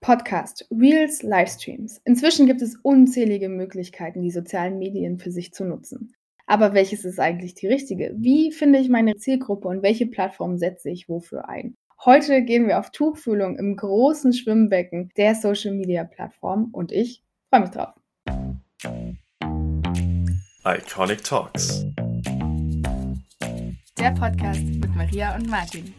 Podcast, Reels, Livestreams. Inzwischen gibt es unzählige Möglichkeiten, die sozialen Medien für sich zu nutzen. Aber welches ist eigentlich die richtige? Wie finde ich meine Zielgruppe und welche Plattform setze ich wofür ein? Heute gehen wir auf Tuchfühlung im großen Schwimmbecken der Social Media Plattform und ich freue mich drauf. Iconic Talks. Der Podcast mit Maria und Martin.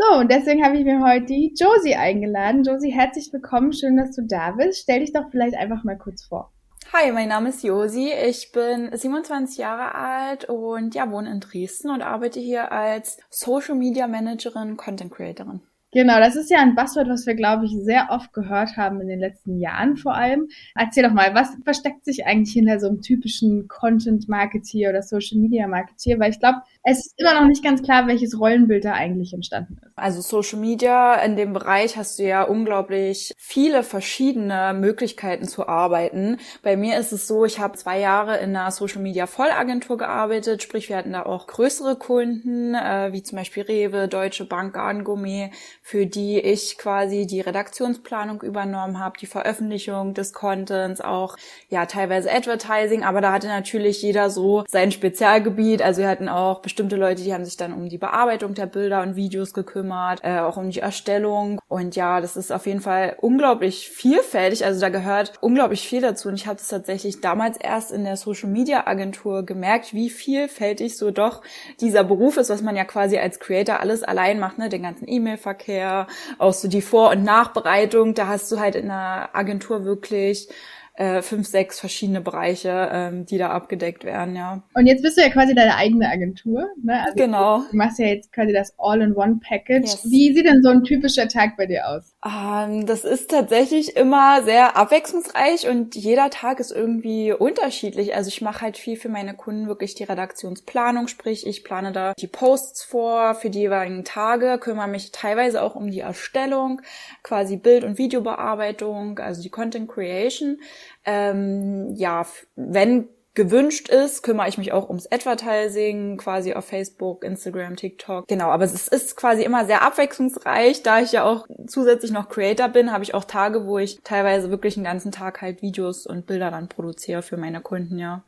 So, und deswegen habe ich mir heute die Josie eingeladen. Josie, herzlich willkommen. Schön, dass du da bist. Stell dich doch vielleicht einfach mal kurz vor. Hi, mein Name ist Josi. Ich bin 27 Jahre alt und ja, wohne in Dresden und arbeite hier als Social Media Managerin, Content Creatorin. Genau, das ist ja ein Buzzword, was wir, glaube ich, sehr oft gehört haben in den letzten Jahren vor allem. Erzähl doch mal, was versteckt sich eigentlich hinter so einem typischen Content-Marketeer oder Social-Media-Marketeer? Weil ich glaube, es ist immer noch nicht ganz klar, welches Rollenbild da eigentlich entstanden ist. Also Social Media, in dem Bereich hast du ja unglaublich viele verschiedene Möglichkeiten zu arbeiten. Bei mir ist es so, ich habe zwei Jahre in einer Social Media Vollagentur gearbeitet, sprich wir hatten da auch größere Kunden, äh, wie zum Beispiel Rewe, Deutsche Bank, Garden Gourmet, für die ich quasi die Redaktionsplanung übernommen habe, die Veröffentlichung des Contents, auch ja teilweise Advertising, aber da hatte natürlich jeder so sein Spezialgebiet. Also wir hatten auch bestimmte Leute, die haben sich dann um die Bearbeitung der Bilder und Videos gekümmert, äh, auch um die Erstellung. Und ja, das ist auf jeden Fall unglaublich vielfältig. Also da gehört unglaublich viel dazu. Und ich habe es tatsächlich damals erst in der Social Media Agentur gemerkt, wie vielfältig so doch dieser Beruf ist, was man ja quasi als Creator alles allein macht, ne? Den ganzen E-Mail-Verkehr Verkehr, auch so die Vor- und Nachbereitung. Da hast du halt in der Agentur wirklich äh, fünf, sechs verschiedene Bereiche, ähm, die da abgedeckt werden, ja. Und jetzt bist du ja quasi deine eigene Agentur, ne? Also genau. Du machst ja jetzt quasi das All-in-One-Package. Yes. Wie sieht denn so ein typischer Tag bei dir aus? Ähm, das ist tatsächlich immer sehr abwechslungsreich und jeder Tag ist irgendwie unterschiedlich. Also ich mache halt viel für meine Kunden wirklich die Redaktionsplanung, sprich ich plane da die Posts vor für die jeweiligen Tage, kümmere mich teilweise auch um die Erstellung, quasi Bild- und Videobearbeitung, also die Content Creation. Ähm, ja, wenn gewünscht ist, kümmere ich mich auch ums Advertising, quasi auf Facebook, Instagram, TikTok. Genau, aber es ist quasi immer sehr abwechslungsreich. Da ich ja auch zusätzlich noch Creator bin, habe ich auch Tage, wo ich teilweise wirklich einen ganzen Tag halt Videos und Bilder dann produziere für meine Kunden, ja.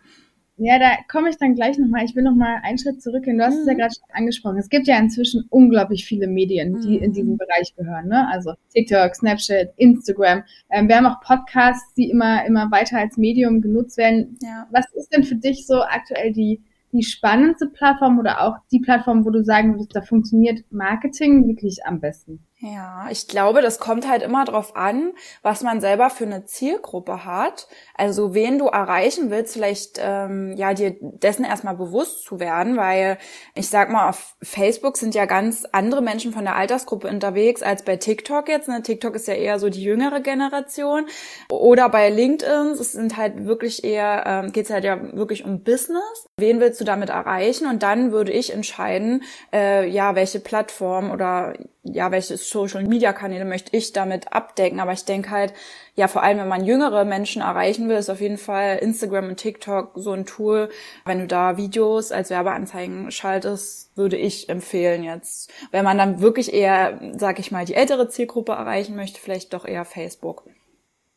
Ja, da komme ich dann gleich nochmal. Ich will nochmal einen Schritt zurückgehen. Du hast mhm. es ja mhm. gerade schon angesprochen. Es gibt ja inzwischen unglaublich viele Medien, die mhm. in diesem Bereich gehören. Ne? Also TikTok, Snapchat, Instagram. Ähm, wir haben auch Podcasts, die immer, immer weiter als Medium genutzt werden. Ja. Was ist denn für dich so aktuell die, die spannendste Plattform oder auch die Plattform, wo du sagen würdest, da funktioniert Marketing wirklich am besten? Ja, ich glaube, das kommt halt immer drauf an, was man selber für eine Zielgruppe hat. Also wen du erreichen willst, vielleicht ähm, ja dir dessen erstmal bewusst zu werden, weil ich sag mal, auf Facebook sind ja ganz andere Menschen von der Altersgruppe unterwegs als bei TikTok jetzt. Ne? TikTok ist ja eher so die jüngere Generation. Oder bei LinkedIn, es sind halt wirklich eher, ähm, geht halt ja wirklich um Business. Wen willst du damit erreichen? Und dann würde ich entscheiden, äh, ja, welche Plattform oder ja, welche Social Media Kanäle möchte ich damit abdecken? Aber ich denke halt, ja, vor allem, wenn man jüngere Menschen erreichen will, ist auf jeden Fall Instagram und TikTok so ein Tool. Wenn du da Videos als Werbeanzeigen schaltest, würde ich empfehlen jetzt. Wenn man dann wirklich eher, sag ich mal, die ältere Zielgruppe erreichen möchte, vielleicht doch eher Facebook.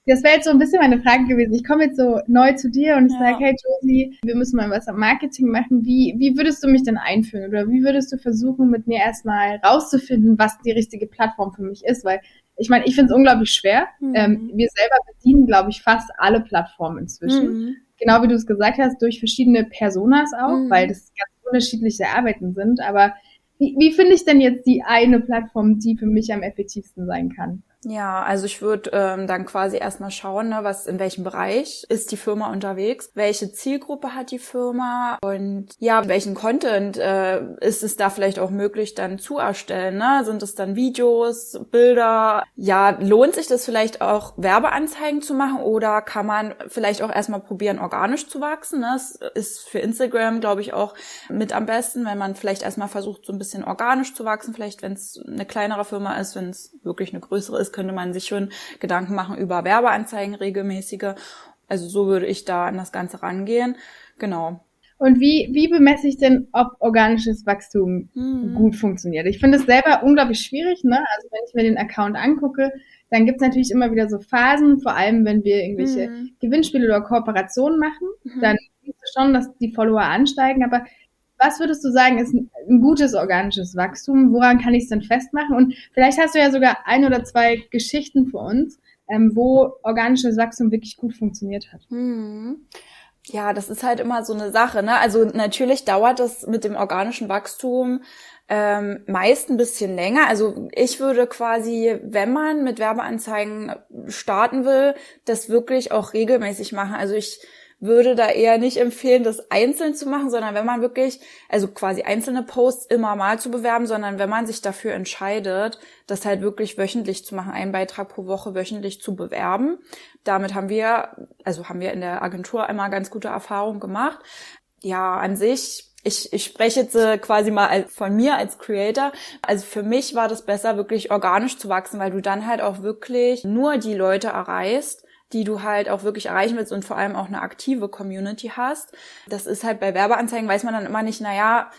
Das wäre jetzt so ein bisschen meine Frage gewesen. Ich komme jetzt so neu zu dir und ich ja. sage, hey Josie, wir müssen mal was am Marketing machen. Wie, wie würdest du mich denn einführen? Oder wie würdest du versuchen, mit mir erstmal rauszufinden, was die richtige Plattform für mich ist? Weil ich meine, ich finde es unglaublich schwer. Mhm. Ähm, wir selber bedienen, glaube ich, fast alle Plattformen inzwischen. Mhm. Genau wie du es gesagt hast, durch verschiedene Personas auch, mhm. weil das ganz unterschiedliche Arbeiten sind. Aber wie, wie finde ich denn jetzt die eine Plattform, die für mich am effektivsten sein kann? Ja, also ich würde ähm, dann quasi erstmal schauen, ne, was in welchem Bereich ist die Firma unterwegs, welche Zielgruppe hat die Firma und ja, welchen Content äh, ist es da vielleicht auch möglich dann zu erstellen. Ne? Sind es dann Videos, Bilder? Ja, lohnt sich das vielleicht auch Werbeanzeigen zu machen oder kann man vielleicht auch erstmal probieren, organisch zu wachsen? Ne? Das ist für Instagram, glaube ich, auch mit am besten, wenn man vielleicht erstmal versucht, so ein bisschen organisch zu wachsen, vielleicht wenn es eine kleinere Firma ist, wenn es wirklich eine größere ist könnte man sich schon Gedanken machen über Werbeanzeigen regelmäßige. Also so würde ich da an das Ganze rangehen. Genau. Und wie, wie bemesse ich denn, ob organisches Wachstum mhm. gut funktioniert? Ich finde es selber unglaublich schwierig, ne? Also wenn ich mir den Account angucke, dann gibt es natürlich immer wieder so Phasen, vor allem wenn wir irgendwelche mhm. Gewinnspiele oder Kooperationen machen, mhm. dann siehst du schon, dass die Follower ansteigen, aber was würdest du sagen, ist ein, gutes organisches Wachstum? Woran kann ich es denn festmachen? Und vielleicht hast du ja sogar ein oder zwei Geschichten für uns, ähm, wo organisches Wachstum wirklich gut funktioniert hat. Mhm. Ja, das ist halt immer so eine Sache. Ne? Also natürlich dauert das mit dem organischen Wachstum ähm, meist ein bisschen länger. Also ich würde quasi, wenn man mit Werbeanzeigen starten will, das wirklich auch regelmäßig machen. Also ich würde da eher nicht empfehlen, das einzeln zu machen, sondern wenn man wirklich, also quasi einzelne Posts immer mal zu bewerben, sondern wenn man sich dafür entscheidet, das halt wirklich wöchentlich zu machen, einen Beitrag pro Woche wöchentlich zu bewerben. Damit haben wir, also haben wir in der Agentur einmal ganz gute Erfahrungen gemacht. Ja, an sich ich, ich spreche jetzt äh, quasi mal von mir als Creator. Also für mich war das besser, wirklich organisch zu wachsen, weil du dann halt auch wirklich nur die Leute erreichst, die du halt auch wirklich erreichen willst und vor allem auch eine aktive Community hast. Das ist halt bei Werbeanzeigen, weiß man dann immer nicht, naja,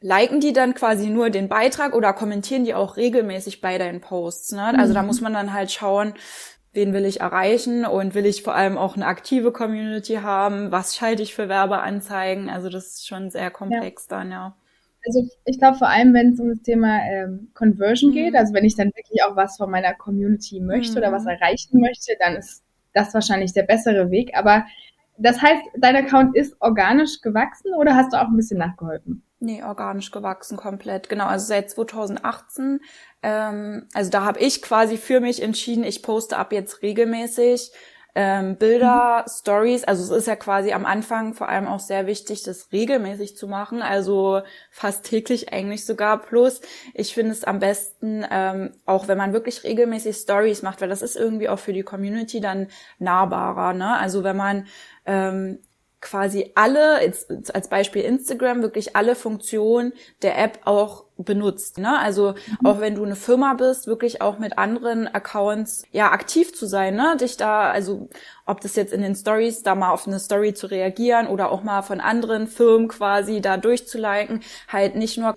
liken die dann quasi nur den Beitrag oder kommentieren die auch regelmäßig bei deinen Posts. Ne? Also mhm. da muss man dann halt schauen, wen will ich erreichen und will ich vor allem auch eine aktive Community haben, was schalte ich für Werbeanzeigen. Also das ist schon sehr komplex ja. dann, ja. Also ich glaube vor allem, wenn es um das Thema ähm, Conversion mhm. geht, also wenn ich dann wirklich auch was von meiner Community möchte mhm. oder was erreichen möchte, dann ist das ist wahrscheinlich der bessere Weg. Aber das heißt, dein Account ist organisch gewachsen oder hast du auch ein bisschen nachgeholfen? Nee, organisch gewachsen komplett. Genau, also seit 2018. Ähm, also da habe ich quasi für mich entschieden, ich poste ab jetzt regelmäßig ähm, Bilder, mhm. Stories. Also es ist ja quasi am Anfang vor allem auch sehr wichtig, das regelmäßig zu machen. Also fast täglich eigentlich sogar. Plus, ich finde es am besten, ähm, auch wenn man wirklich regelmäßig Stories macht, weil das ist irgendwie auch für die Community dann nahbarer. Ne? Also wenn man ähm, quasi alle, als Beispiel Instagram, wirklich alle Funktionen der App auch benutzt. Ne? Also mhm. auch wenn du eine Firma bist, wirklich auch mit anderen Accounts ja aktiv zu sein, ne? Dich da, also ob das jetzt in den Stories, da mal auf eine Story zu reagieren oder auch mal von anderen Firmen quasi da durchzuliken, halt nicht nur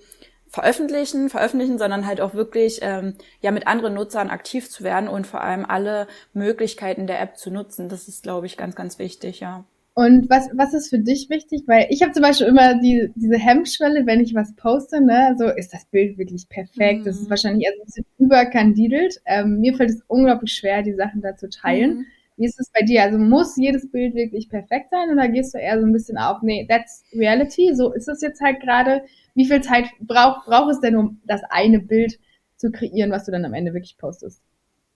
veröffentlichen, veröffentlichen, sondern halt auch wirklich ähm, ja mit anderen Nutzern aktiv zu werden und vor allem alle Möglichkeiten der App zu nutzen. Das ist, glaube ich, ganz, ganz wichtig, ja. Und was, was ist für dich wichtig? Weil ich habe zum Beispiel immer die, diese Hemmschwelle, wenn ich was poste, ne, so ist das Bild wirklich perfekt. Mhm. Das ist mhm. wahrscheinlich eher so ein bisschen überkandidelt. Ähm, mir fällt es unglaublich schwer, die Sachen da zu teilen. Mhm. Wie ist es bei dir? Also muss jedes Bild wirklich perfekt sein oder gehst du eher so ein bisschen auf, nee, that's reality, so ist es jetzt halt gerade. Wie viel Zeit braucht braucht es denn, um das eine Bild zu kreieren, was du dann am Ende wirklich postest?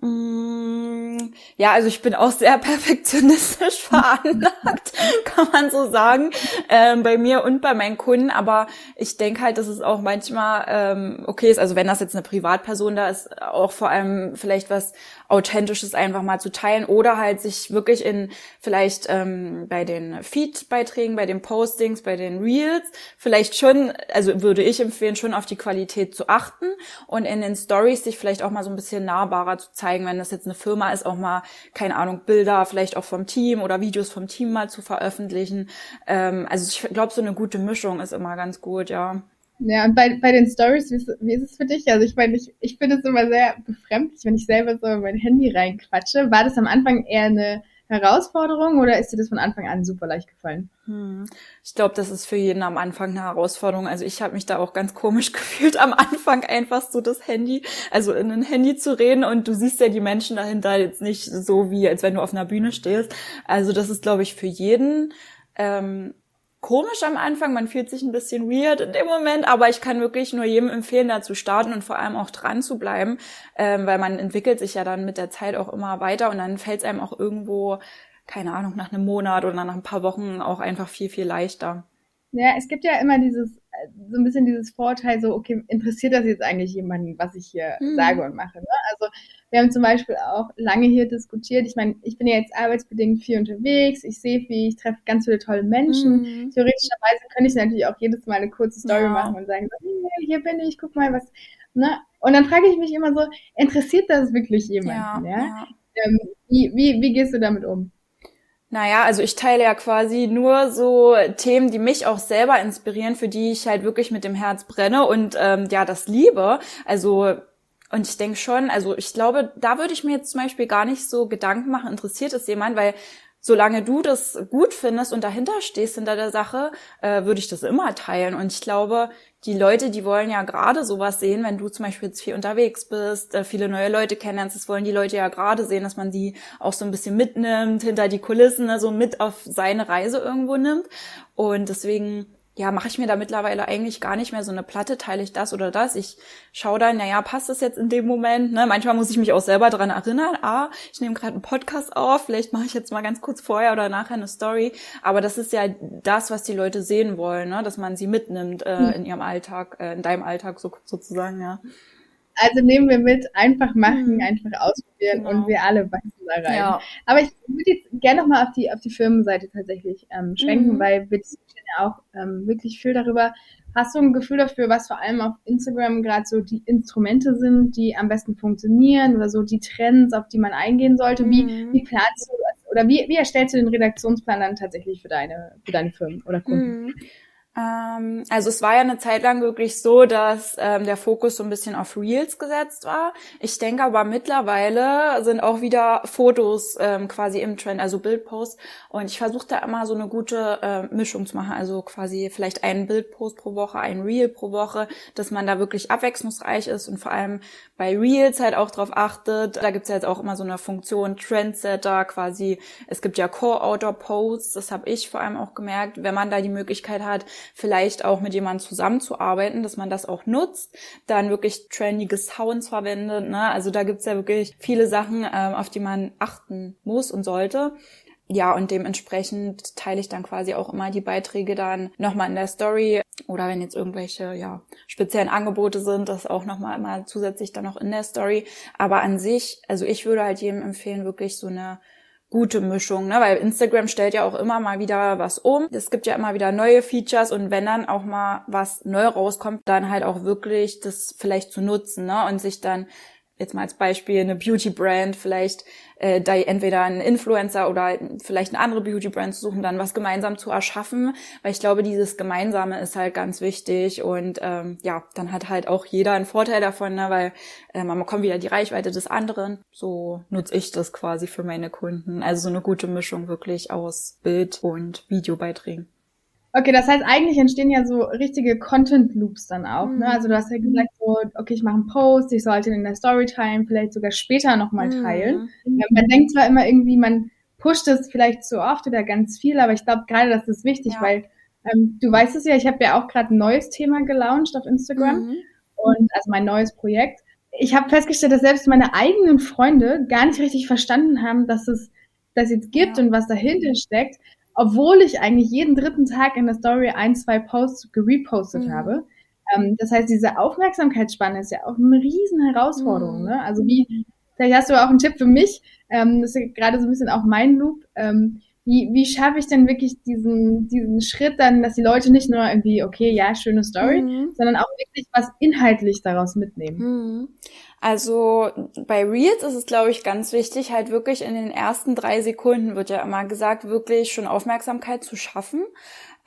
Mm, ja, also ich bin auch sehr perfektionistisch veranlagt, kann man so sagen, ähm, bei mir und bei meinen Kunden. Aber ich denke halt, dass es auch manchmal ähm, okay ist, also wenn das jetzt eine Privatperson da ist, auch vor allem vielleicht was Authentisches einfach mal zu teilen oder halt sich wirklich in vielleicht ähm, bei den Feed-Beiträgen, bei den Postings, bei den Reels vielleicht schon, also würde ich empfehlen, schon auf die Qualität zu achten und in den Stories sich vielleicht auch mal so ein bisschen nahbarer zu zeigen, wenn das jetzt eine Firma ist, auch mal, keine Ahnung, Bilder vielleicht auch vom Team oder Videos vom Team mal zu veröffentlichen. Ähm, also ich glaube, so eine gute Mischung ist immer ganz gut, ja. Ja, und bei, bei den Stories, wie ist, wie ist es für dich? Also ich meine, ich, ich finde es immer sehr befremdlich, wenn ich selber so in mein Handy reinquatsche. War das am Anfang eher eine Herausforderung oder ist dir das von Anfang an super leicht gefallen? Hm. Ich glaube, das ist für jeden am Anfang eine Herausforderung. Also ich habe mich da auch ganz komisch gefühlt am Anfang einfach so das Handy, also in ein Handy zu reden und du siehst ja die Menschen dahinter jetzt nicht so wie, als wenn du auf einer Bühne stehst. Also das ist, glaube ich, für jeden ähm, komisch am Anfang, man fühlt sich ein bisschen weird in dem Moment, aber ich kann wirklich nur jedem empfehlen, da zu starten und vor allem auch dran zu bleiben, ähm, weil man entwickelt sich ja dann mit der Zeit auch immer weiter und dann fällt es einem auch irgendwo, keine Ahnung, nach einem Monat oder nach ein paar Wochen auch einfach viel, viel leichter. Ja, es gibt ja immer dieses, so ein bisschen dieses Vorteil, so, okay, interessiert das jetzt eigentlich jemanden, was ich hier mhm. sage und mache? Ne? Also wir haben zum Beispiel auch lange hier diskutiert. Ich meine, ich bin ja jetzt arbeitsbedingt viel unterwegs, ich sehe viel, ich treffe ganz viele tolle Menschen. Mhm. Theoretischerweise könnte ich natürlich auch jedes Mal eine kurze Story ja. machen und sagen, hey, hier bin ich, guck mal, was. Ne? Und dann frage ich mich immer so, interessiert das wirklich jemanden? Ja, ja? ja. Ähm, wie, wie, wie gehst du damit um? Naja, also ich teile ja quasi nur so Themen, die mich auch selber inspirieren, für die ich halt wirklich mit dem Herz brenne und ähm, ja, das liebe. Also und ich denke schon, also ich glaube, da würde ich mir jetzt zum Beispiel gar nicht so Gedanken machen, interessiert es jemand, weil solange du das gut findest und dahinter stehst hinter der Sache, äh, würde ich das immer teilen. Und ich glaube, die Leute, die wollen ja gerade sowas sehen, wenn du zum Beispiel jetzt viel unterwegs bist, äh, viele neue Leute kennenlernst, das wollen die Leute ja gerade sehen, dass man die auch so ein bisschen mitnimmt, hinter die Kulissen, so mit auf seine Reise irgendwo nimmt. Und deswegen ja, mache ich mir da mittlerweile eigentlich gar nicht mehr so eine Platte, teile ich das oder das. Ich schaue dann, naja, passt das jetzt in dem Moment? Ne? Manchmal muss ich mich auch selber dran erinnern, ah, ich nehme gerade einen Podcast auf, vielleicht mache ich jetzt mal ganz kurz vorher oder nachher eine Story. Aber das ist ja das, was die Leute sehen wollen, ne? dass man sie mitnimmt äh, hm. in ihrem Alltag, äh, in deinem Alltag so, sozusagen, ja. Also nehmen wir mit, einfach machen, mhm. einfach ausprobieren genau. und wir alle wachsen da rein. Ja. Aber ich würde jetzt gerne nochmal auf die, auf die Firmenseite tatsächlich ähm, schwenken, mhm. weil wir diskutieren ja auch ähm, wirklich viel darüber. Hast du ein Gefühl dafür, was vor allem auf Instagram gerade so die Instrumente sind, die am besten funktionieren oder so die Trends, auf die man eingehen sollte? Wie, mhm. wie planst du oder wie, wie erstellst du den Redaktionsplan dann tatsächlich für deine, für deine Firmen oder Kunden? Ähm, also es war ja eine Zeit lang wirklich so, dass ähm, der Fokus so ein bisschen auf Reels gesetzt war. Ich denke aber mittlerweile sind auch wieder Fotos ähm, quasi im Trend, also Bildposts. Und ich versuche da immer so eine gute äh, Mischung zu machen. Also quasi vielleicht einen Bildpost pro Woche, ein Reel pro Woche, dass man da wirklich abwechslungsreich ist und vor allem bei Reels halt auch drauf achtet. Da gibt's ja jetzt auch immer so eine Funktion Trendsetter quasi. Es gibt ja Co-Autor-Posts, das habe ich vor allem auch gemerkt, wenn man da die Möglichkeit hat, vielleicht auch mit jemandem zusammenzuarbeiten, dass man das auch nutzt, dann wirklich trendige Sounds verwendet. Ne? Also da gibt's ja wirklich viele Sachen, ähm, auf die man achten muss und sollte ja, und dementsprechend teile ich dann quasi auch immer die Beiträge dann nochmal in der Story oder wenn jetzt irgendwelche, ja, speziellen Angebote sind, das auch nochmal immer zusätzlich dann noch in der Story. Aber an sich, also ich würde halt jedem empfehlen, wirklich so eine gute Mischung, ne? weil Instagram stellt ja auch immer mal wieder was um. Es gibt ja immer wieder neue Features und wenn dann auch mal was neu rauskommt, dann halt auch wirklich das vielleicht zu nutzen ne? und sich dann jetzt mal als Beispiel eine Beauty-Brand vielleicht äh, da entweder einen Influencer oder vielleicht eine andere Beauty-Brand zu suchen, dann was gemeinsam zu erschaffen, weil ich glaube, dieses Gemeinsame ist halt ganz wichtig und ähm, ja, dann hat halt auch jeder einen Vorteil davon, ne, weil äh, man bekommt wieder die Reichweite des anderen. So nutze ich das quasi für meine Kunden. Also so eine gute Mischung wirklich aus Bild- und Videobeiträgen. Okay, das heißt, eigentlich entstehen ja so richtige Content Loops dann auch. Mhm. Ne? Also du hast ja gesagt, so, okay, ich mache einen Post, ich sollte ihn in der Story teilen, vielleicht sogar später nochmal mhm. teilen. Mhm. Man denkt zwar immer irgendwie, man pusht es vielleicht zu oft oder ganz viel, aber ich glaube gerade, das ist wichtig, ja. weil ähm, du weißt es ja, ich habe ja auch gerade ein neues Thema gelauncht auf Instagram mhm. und also mein neues Projekt. Ich habe festgestellt, dass selbst meine eigenen Freunde gar nicht richtig verstanden haben, dass es das jetzt gibt ja. und was dahinter steckt obwohl ich eigentlich jeden dritten Tag in der Story ein, zwei Posts gerepostet mhm. habe. Ähm, das heißt, diese Aufmerksamkeitsspanne ist ja auch eine riesen Herausforderung. Mhm. Ne? Also wie, vielleicht hast du auch einen Tipp für mich, ähm, das ist ja gerade so ein bisschen auch mein Loop. Ähm, wie, wie schaffe ich denn wirklich diesen, diesen Schritt dann, dass die Leute nicht nur irgendwie, okay, ja, schöne Story, mhm. sondern auch wirklich was inhaltlich daraus mitnehmen? Also bei Reels ist es, glaube ich, ganz wichtig, halt wirklich in den ersten drei Sekunden wird ja immer gesagt, wirklich schon Aufmerksamkeit zu schaffen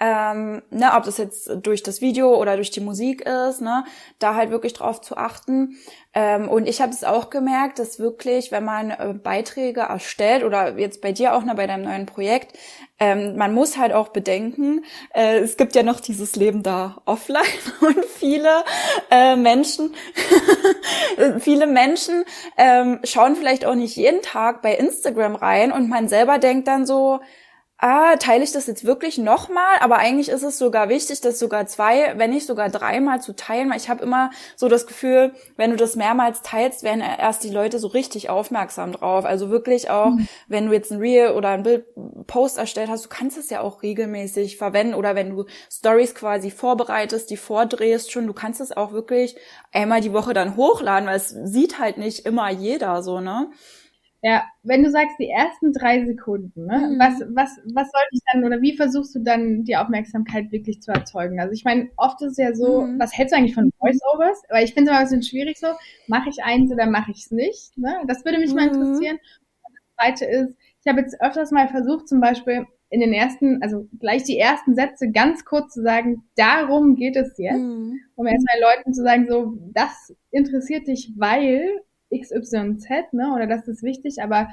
ähm, ne, ob das jetzt durch das Video oder durch die Musik ist, ne, da halt wirklich drauf zu achten. Ähm, und ich habe es auch gemerkt, dass wirklich, wenn man äh, Beiträge erstellt oder jetzt bei dir auch ne, bei deinem neuen Projekt, ähm, man muss halt auch bedenken, äh, es gibt ja noch dieses Leben da offline und viele äh, Menschen, viele Menschen ähm, schauen vielleicht auch nicht jeden Tag bei Instagram rein und man selber denkt dann so, ah, teile ich das jetzt wirklich nochmal? Aber eigentlich ist es sogar wichtig, das sogar zwei, wenn nicht sogar dreimal zu teilen, weil ich habe immer so das Gefühl, wenn du das mehrmals teilst, werden erst die Leute so richtig aufmerksam drauf. Also wirklich auch, mhm. wenn du jetzt ein Reel oder ein Bild Post erstellt hast, du kannst es ja auch regelmäßig verwenden oder wenn du Stories quasi vorbereitest, die vordrehst schon, du kannst es auch wirklich einmal die Woche dann hochladen, weil es sieht halt nicht immer jeder so, ne? Ja, wenn du sagst, die ersten drei Sekunden, ne, mhm. was, was, was soll ich dann oder wie versuchst du dann die Aufmerksamkeit wirklich zu erzeugen? Also ich meine, oft ist es ja so, mhm. was hältst du eigentlich von Voiceovers? Weil ich finde es immer ein bisschen schwierig so, mache ich eins oder mache ich es nicht? Ne? Das würde mich mhm. mal interessieren. Und das zweite ist, ich habe jetzt öfters mal versucht, zum Beispiel in den ersten, also gleich die ersten Sätze ganz kurz zu sagen, darum geht es jetzt, mhm. um erstmal Leuten zu sagen, so, das interessiert dich, weil XYZ, ne, oder das ist wichtig, aber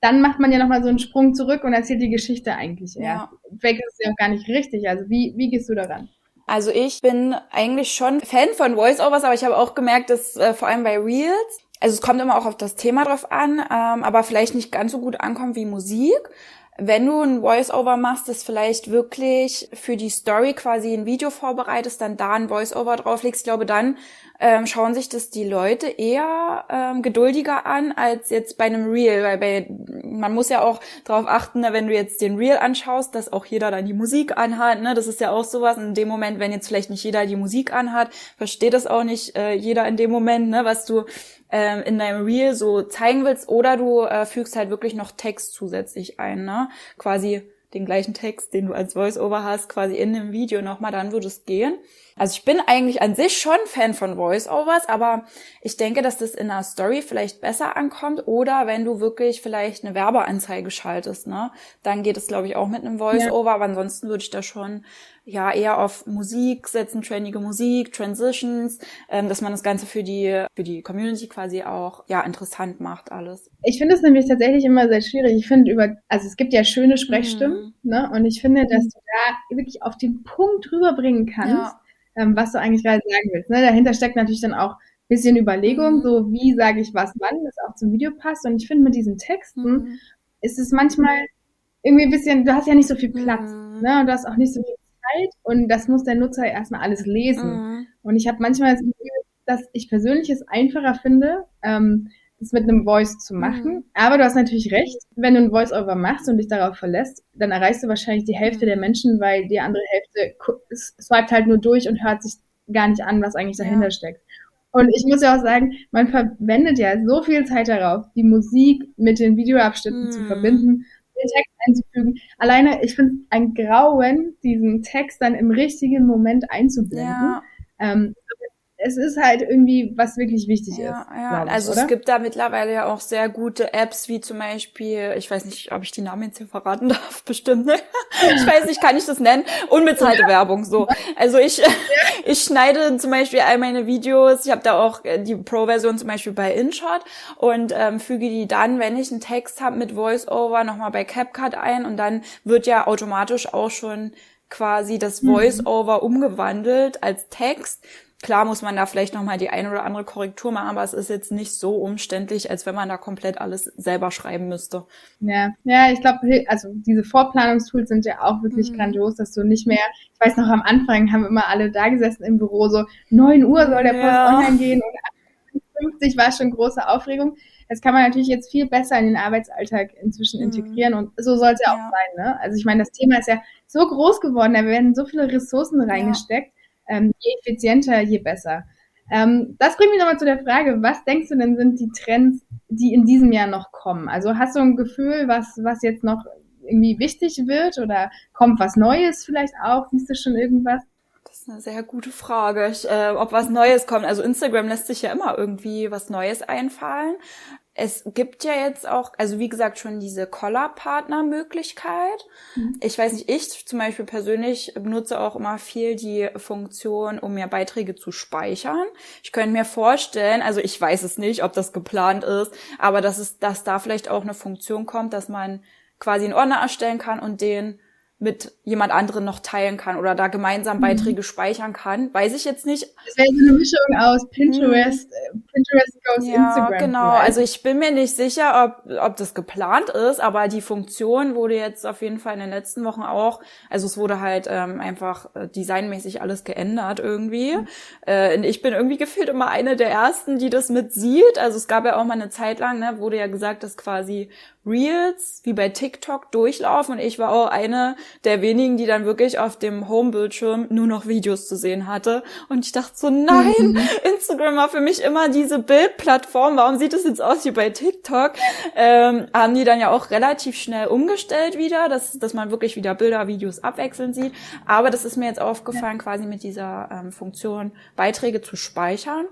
dann macht man ja nochmal so einen Sprung zurück und erzählt die Geschichte eigentlich erst. Ja. Vielleicht ist es ja auch gar nicht richtig. Also wie, wie gehst du daran? Also ich bin eigentlich schon Fan von Voiceovers, aber ich habe auch gemerkt, dass äh, vor allem bei Reels, also es kommt immer auch auf das Thema drauf an, ähm, aber vielleicht nicht ganz so gut ankommt wie Musik wenn du ein Voice-Over machst, das vielleicht wirklich für die Story quasi ein Video vorbereitest, dann da ein Voice-Over drauflegst, ich glaube, dann ähm, schauen sich das die Leute eher ähm, geduldiger an als jetzt bei einem Reel, weil bei man muss ja auch darauf achten, ne, wenn du jetzt den Reel anschaust, dass auch jeder dann die Musik anhat, ne? Das ist ja auch sowas. In dem Moment, wenn jetzt vielleicht nicht jeder die Musik anhat, versteht das auch nicht äh, jeder in dem Moment, ne, was du ähm, in deinem Reel so zeigen willst, oder du äh, fügst halt wirklich noch Text zusätzlich ein, ne? Quasi den gleichen Text, den du als Voice-Over hast, quasi in dem Video nochmal, dann würde es gehen. Also ich bin eigentlich an sich schon Fan von Voice-Overs, aber ich denke, dass das in einer Story vielleicht besser ankommt oder wenn du wirklich vielleicht eine Werbeanzeige schaltest, ne, dann geht es glaube ich auch mit einem Voice-Over, ja. aber ansonsten würde ich da schon ja eher auf Musik setzen, trendige Musik, Transitions, ähm, dass man das Ganze für die für die Community quasi auch ja interessant macht alles. Ich finde es nämlich tatsächlich immer sehr schwierig. Ich finde über also es gibt ja schöne Sprechstimmen, mhm. ne, und ich finde, dass du da wirklich auf den Punkt rüberbringen kannst. Ja. Ähm, was du eigentlich gerade sagen willst. Ne? Dahinter steckt natürlich dann auch bisschen Überlegung, mhm. so wie sage ich was wann, das auch zum Video passt. Und ich finde, mit diesen Texten mhm. ist es manchmal irgendwie ein bisschen, du hast ja nicht so viel Platz, mhm. ne? Und du hast auch nicht so viel Zeit und das muss der Nutzer erstmal alles lesen. Mhm. Und ich habe manchmal das Gefühl, dass ich persönlich es einfacher finde, ähm, das mit einem Voice zu machen. Mhm. Aber du hast natürlich recht, wenn du ein Voice-Over machst und dich darauf verlässt, dann erreichst du wahrscheinlich die Hälfte mhm. der Menschen, weil die andere Hälfte swiped halt nur durch und hört sich gar nicht an, was eigentlich dahinter ja. steckt. Und ich muss ja auch sagen, man verwendet ja so viel Zeit darauf, die Musik mit den Videoabschnitten mhm. zu verbinden, den Text einzufügen. Alleine, ich finde es ein Grauen, diesen Text dann im richtigen Moment einzublenden. Ja. Ähm, es ist halt irgendwie, was wirklich wichtig ja, ist. Ja, ich, also oder? es gibt da mittlerweile ja auch sehr gute Apps, wie zum Beispiel, ich weiß nicht, ob ich die Namen jetzt hier verraten darf, bestimmt, ne? Ich weiß nicht, kann ich das nennen? Unbezahlte. Werbung, so. Also ich, ich schneide zum Beispiel all meine Videos, ich habe da auch äh, die Pro-Version zum Beispiel bei InShot und ähm, füge die dann, wenn ich einen Text habe mit VoiceOver, nochmal bei CapCut ein und dann wird ja automatisch auch schon quasi das mhm. VoiceOver mhm. umgewandelt als Text Klar muss man da vielleicht nochmal die eine oder andere Korrektur machen, aber es ist jetzt nicht so umständlich, als wenn man da komplett alles selber schreiben müsste. Ja, ja, ich glaube, also diese Vorplanungstools sind ja auch wirklich mhm. grandios, dass du nicht mehr, ich weiß noch, am Anfang haben immer alle da gesessen im Büro, so 9 Uhr soll der Post ja. online gehen und 50 war schon große Aufregung. Das kann man natürlich jetzt viel besser in den Arbeitsalltag inzwischen mhm. integrieren und so soll es ja, ja, auch sein. Ne? Also ich meine, das Thema ist ja so groß geworden, da werden so viele Ressourcen reingesteckt. Ja ähm, je effizienter, je besser. Ähm, das bringt mich nochmal zu der Frage, was denkst du denn sind die Trends, die in diesem Jahr noch kommen? Also hast du ein Gefühl, was, was jetzt noch irgendwie wichtig wird oder kommt was Neues vielleicht auch? Siehst du schon irgendwas? Das ist eine sehr gute Frage, ich, äh, ob was Neues kommt. Also Instagram lässt sich ja immer irgendwie was Neues einfallen. Es gibt ja jetzt auch, also wie gesagt, schon diese Collar-Partner-Möglichkeit. Mhm. Ich weiß nicht, ich zum Beispiel persönlich benutze auch immer viel die Funktion, um mir Beiträge zu speichern. Ich könnte mir vorstellen, also ich weiß es nicht, ob das geplant ist, aber dass es, dass da vielleicht auch eine Funktion kommt, dass man quasi einen Ordner erstellen kann und den mit jemand anderen noch teilen kann oder da gemeinsam mhm. Beiträge speichern kann. Weiß ich jetzt nicht. Das wäre so eine Mischung aus Pinterest, mhm. Pinterest goes ja, Instagram. Genau, vielleicht. also ich bin mir nicht sicher, ob, ob das geplant ist, aber die Funktion wurde jetzt auf jeden Fall in den letzten Wochen auch, also es wurde halt ähm, einfach äh, designmäßig alles geändert irgendwie. Mhm. Äh, und ich bin irgendwie gefühlt immer eine der ersten, die das mit sieht. Also es gab ja auch mal eine Zeit lang, ne, wurde ja gesagt, dass quasi Reels wie bei TikTok durchlaufen und ich war auch eine der wenigen, die dann wirklich auf dem Home-Bildschirm nur noch Videos zu sehen hatte. Und ich dachte so, nein, mhm. Instagram war für mich immer diese Bildplattform. Warum sieht es jetzt aus wie bei TikTok? Ähm, haben die dann ja auch relativ schnell umgestellt wieder, dass, dass man wirklich wieder Bilder, Videos abwechselnd sieht. Aber das ist mir jetzt aufgefallen, ja. quasi mit dieser ähm, Funktion, Beiträge zu speichern.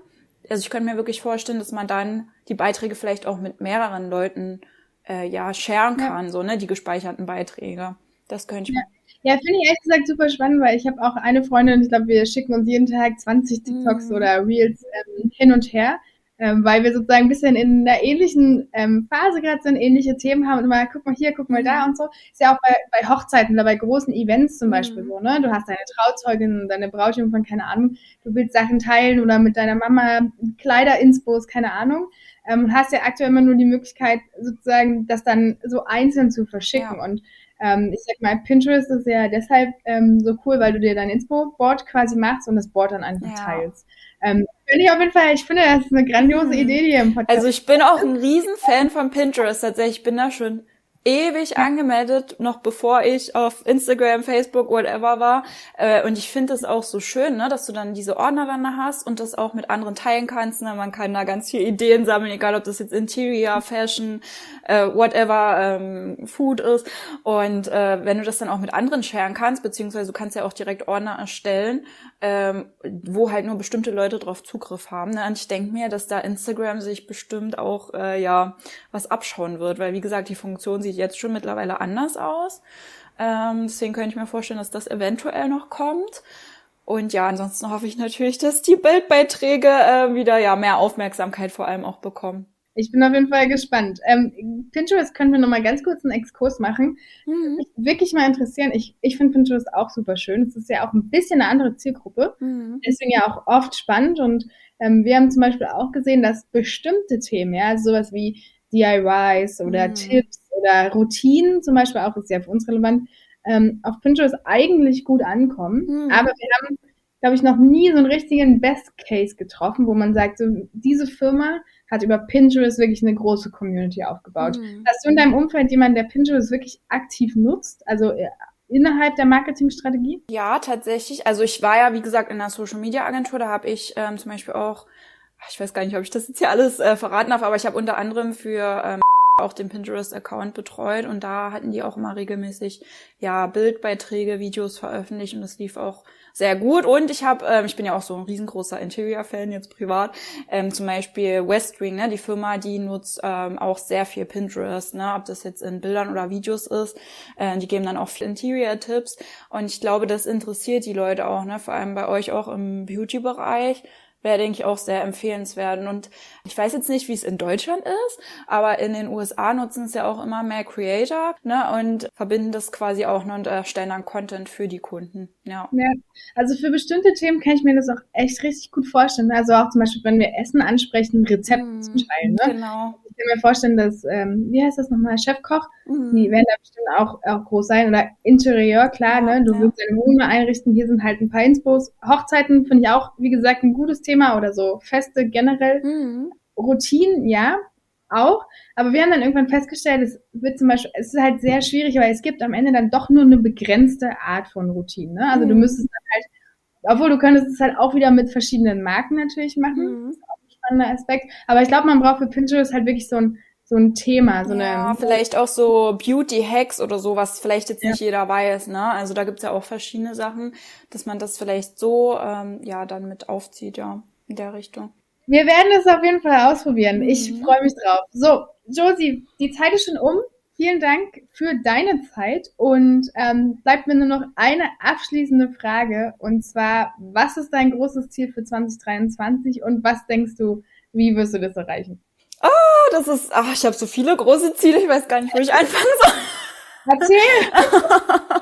Also ich könnte mir wirklich vorstellen, dass man dann die Beiträge vielleicht auch mit mehreren Leuten äh, ja sharen kann, ja. so ne, die gespeicherten Beiträge. Das könnte ich ja. Ja, finde ich ehrlich gesagt super spannend, weil ich habe auch eine Freundin, ich glaube, wir schicken uns jeden Tag 20 TikToks mhm. oder Reels ähm, hin und her ähm, weil wir sozusagen ein bisschen in einer ähnlichen ähm, Phase gerade sind, ähnliche Themen haben und immer, guck mal hier, guck mal da und so. Ist ja auch bei, bei Hochzeiten oder bei großen Events zum Beispiel mhm. so, ne? Du hast deine Trauzeugin, deine Brautjungfern, keine Ahnung, du willst Sachen teilen oder mit deiner Mama Kleider-Inspos, keine Ahnung. Ähm, hast ja aktuell immer nur die Möglichkeit, sozusagen das dann so einzeln zu verschicken. Ja. Und ähm, ich sag mal, Pinterest ist ja deshalb ähm, so cool, weil du dir dein Inspo-Board quasi machst und das Board dann einfach ja. teilst. Ähm, finde ich auf jeden Fall, ich finde, das ist eine grandiose mhm. Idee hier im Podcast. Also ich bin auch ein Riesenfan von Pinterest tatsächlich. Ich bin da schon ewig angemeldet, noch bevor ich auf Instagram, Facebook, whatever war. Äh, und ich finde es auch so schön, ne, dass du dann diese Ordner dann hast und das auch mit anderen teilen kannst. Ne? Man kann da ganz viele Ideen sammeln, egal ob das jetzt Interior, Fashion, äh, whatever, ähm, Food ist. Und äh, wenn du das dann auch mit anderen sharen kannst, beziehungsweise du kannst ja auch direkt Ordner erstellen, ähm, wo halt nur bestimmte Leute drauf Zugriff haben. Ne? Und ich denke mir, dass da Instagram sich bestimmt auch äh, ja was abschauen wird, weil wie gesagt, die Funktion sieht jetzt schon mittlerweile anders aus. Ähm, deswegen könnte ich mir vorstellen, dass das eventuell noch kommt. Und ja, ansonsten hoffe ich natürlich, dass die Bildbeiträge äh, wieder ja mehr Aufmerksamkeit vor allem auch bekommen. Ich bin auf jeden Fall gespannt. Ähm, Pinterest können wir noch mal ganz kurz einen Exkurs machen. Mhm. Mich wirklich mal interessieren. Ich, ich finde Pinterest auch super schön. Es ist ja auch ein bisschen eine andere Zielgruppe. Mhm. Deswegen ja auch oft spannend. Und ähm, wir haben zum Beispiel auch gesehen, dass bestimmte Themen, ja, also sowas wie DIYs oder mhm. Tipps oder Routinen zum Beispiel auch, ist ja für uns relevant, ähm, auf Pinterest eigentlich gut ankommen. Mhm. Aber wir haben, glaube ich, noch nie so einen richtigen Best Case getroffen, wo man sagt, so diese Firma hat über Pinterest wirklich eine große Community aufgebaut. Mhm. Hast du in deinem Umfeld jemanden, der Pinterest wirklich aktiv nutzt? Also äh, innerhalb der Marketingstrategie? Ja, tatsächlich. Also ich war ja, wie gesagt, in einer Social Media Agentur, da habe ich ähm, zum Beispiel auch, ich weiß gar nicht, ob ich das jetzt hier alles äh, verraten darf, aber ich habe unter anderem für ähm, auch den Pinterest-Account betreut und da hatten die auch immer regelmäßig ja Bildbeiträge, Videos veröffentlicht und das lief auch sehr gut. Und ich habe, ähm, ich bin ja auch so ein riesengroßer Interior-Fan jetzt privat. Ähm, zum Beispiel Westwing, ne, die Firma, die nutzt ähm, auch sehr viel Pinterest, ne, ob das jetzt in Bildern oder Videos ist. Äh, die geben dann auch viel Interior-Tipps. Und ich glaube, das interessiert die Leute auch, ne, vor allem bei euch auch im Beauty-Bereich wäre, denke ich, auch sehr empfehlenswert. Und ich weiß jetzt nicht, wie es in Deutschland ist, aber in den USA nutzen es ja auch immer mehr Creator ne, und verbinden das quasi auch noch und erstellen dann Content für die Kunden. Ja. ja. Also für bestimmte Themen kann ich mir das auch echt richtig gut vorstellen. Also auch zum Beispiel, wenn wir Essen ansprechen, Rezepte mm, zum Teilen. Ne? Genau. Ich kann mir vorstellen, dass, ähm, wie heißt das nochmal, Chefkoch, mm. die werden da bestimmt auch, auch groß sein. Oder Interieur, klar, ne? Du ja. willst deine Wohnung einrichten, hier sind halt ein paar Inspos. Hochzeiten finde ich auch, wie gesagt, ein gutes Thema oder so Feste generell. Mm. Routinen, ja, auch. Aber wir haben dann irgendwann festgestellt, es wird zum Beispiel, es ist halt sehr schwierig, weil es gibt am Ende dann doch nur eine begrenzte Art von Routinen. Ne? Also mhm. du müsstest dann halt, obwohl du könntest es halt auch wieder mit verschiedenen Marken natürlich machen. Mhm. Spannender Aspekt. Aber ich glaube, man braucht für Pinterest halt wirklich so ein, so ein Thema, so ja, eine. vielleicht auch so Beauty-Hacks oder so, was vielleicht jetzt nicht ja. jeder weiß, ne? Also da gibt's ja auch verschiedene Sachen, dass man das vielleicht so ähm, ja dann mit aufzieht, ja, in der Richtung. Wir werden es auf jeden Fall ausprobieren. Mhm. Ich freue mich drauf. So, Josie, die Zeit ist schon um. Vielen Dank für deine Zeit und ähm, bleibt mir nur noch eine abschließende Frage und zwar, was ist dein großes Ziel für 2023 und was denkst du, wie wirst du das erreichen? Oh, das ist, ach, ich habe so viele große Ziele, ich weiß gar nicht, wo ich anfangen soll. Erzähl!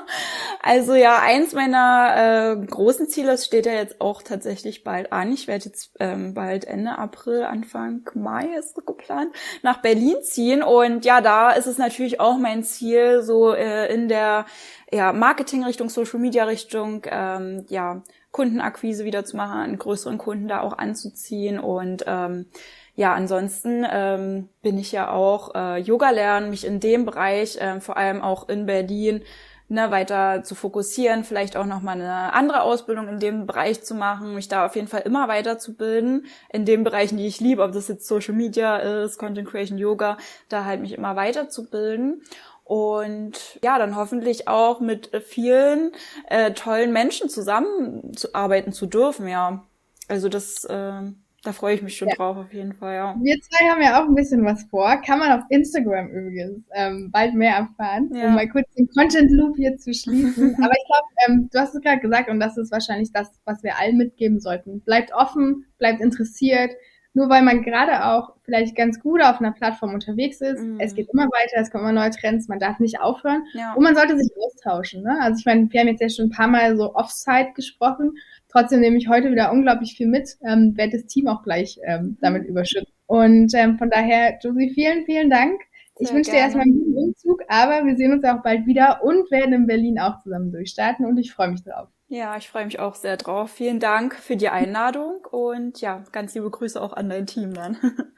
also ja, eins meiner äh, großen Ziele, das steht ja jetzt auch tatsächlich bald an. Ich werde jetzt ähm, bald Ende April, Anfang Mai ist geplant, nach Berlin ziehen. Und ja, da ist es natürlich auch mein Ziel, so äh, in der ja, Marketing-Richtung, Social-Media-Richtung, ähm, ja, Kundenakquise wieder zu machen, größeren Kunden da auch anzuziehen und ähm, ja, ansonsten ähm, bin ich ja auch äh, Yoga lernen, mich in dem Bereich, äh, vor allem auch in Berlin, ne, weiter zu fokussieren, vielleicht auch nochmal eine andere Ausbildung in dem Bereich zu machen, mich da auf jeden Fall immer weiterzubilden, in den Bereichen, die ich liebe, ob das jetzt Social Media ist, Content Creation, Yoga, da halt mich immer weiterzubilden und ja, dann hoffentlich auch mit vielen äh, tollen Menschen zusammenzuarbeiten zu dürfen, ja. Also das äh, Da freue ich mich schon ja. drauf, auf jeden Fall, ja. Wir zwei haben ja auch ein bisschen was vor. Kann man auf Instagram übrigens ähm, bald mehr erfahren, ja. um mal kurz den Content Loop hier zu schließen. Aber ich glaube, ähm, du hast es gerade gesagt und das ist wahrscheinlich das, was wir allen mitgeben sollten. Bleibt offen, bleibt interessiert. Nur weil man gerade auch vielleicht ganz gut auf einer Plattform unterwegs ist, mhm. es geht immer weiter, es kommen immer neue Trends, man darf nicht aufhören ja. und man sollte sich austauschen. Ne? Also ich meine, wir haben jetzt ja schon ein paar Mal so Offside gesprochen Trotzdem nehme ich heute wieder unglaublich viel mit, ähm, werde das Team auch gleich ähm, damit überschütten. Und ähm, von daher, Josie, vielen, vielen Dank. Sehr ich wünsche dir erstmal einen guten Umzug, aber wir sehen uns auch bald wieder und werden in Berlin auch zusammen durchstarten und ich freue mich drauf. Ja, ich freue mich auch sehr drauf. Vielen Dank für die Einladung und ja, ganz liebe Grüße auch an dein Team dann.